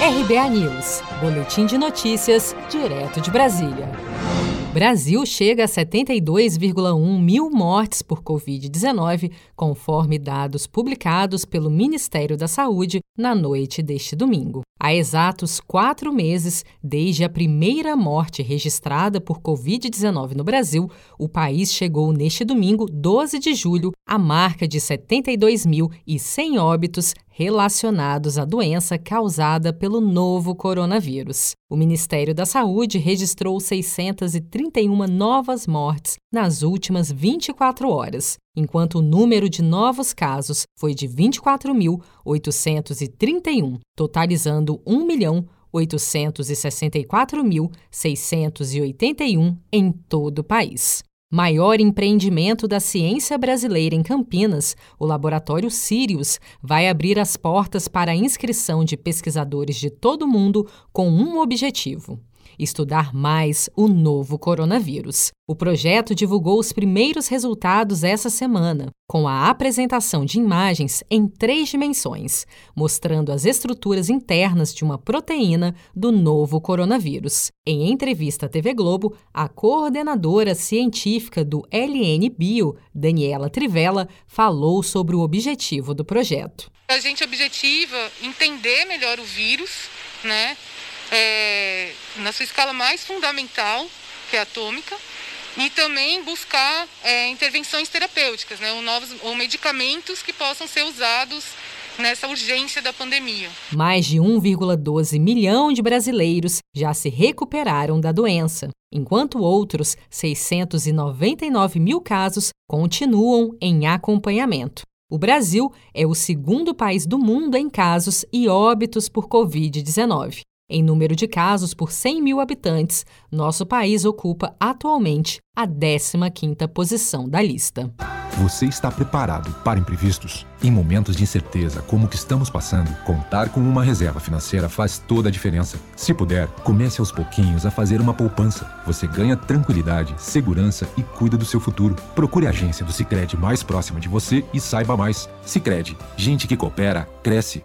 RBA News, Boletim de Notícias, direto de Brasília. Brasil chega a 72,1 mil mortes por Covid-19, conforme dados publicados pelo Ministério da Saúde na noite deste domingo. Há exatos quatro meses desde a primeira morte registrada por Covid-19 no Brasil, o país chegou neste domingo, 12 de julho, à marca de 72.100 óbitos relacionados à doença causada pelo novo coronavírus. O Ministério da Saúde registrou 631 novas mortes nas últimas 24 horas, enquanto o número de novos casos foi de 24.831, totalizando 1.864.681 em todo o país. Maior empreendimento da ciência brasileira em Campinas, o Laboratório Sirius vai abrir as portas para a inscrição de pesquisadores de todo o mundo com um objetivo: estudar mais o novo coronavírus. O projeto divulgou os primeiros resultados essa semana, com a apresentação de imagens em três dimensões, mostrando as estruturas internas de uma proteína do novo coronavírus. Em entrevista à TV Globo, a coordenadora científica do LN Bio, Daniela Trivella, falou sobre o objetivo do projeto. A gente objetiva entender melhor o vírus, né? É, na sua escala mais fundamental, que é atômica, e também buscar é, intervenções terapêuticas, né, ou, novos, ou medicamentos que possam ser usados nessa urgência da pandemia. Mais de 1,12 milhão de brasileiros já se recuperaram da doença, enquanto outros 699 mil casos continuam em acompanhamento. O Brasil é o segundo país do mundo em casos e óbitos por Covid-19. Em número de casos por 100 mil habitantes, nosso país ocupa atualmente a 15ª posição da lista. Você está preparado para imprevistos? Em momentos de incerteza como o que estamos passando, contar com uma reserva financeira faz toda a diferença. Se puder, comece aos pouquinhos a fazer uma poupança. Você ganha tranquilidade, segurança e cuida do seu futuro. Procure a agência do Sicredi mais próxima de você e saiba mais. Sicredi, gente que coopera cresce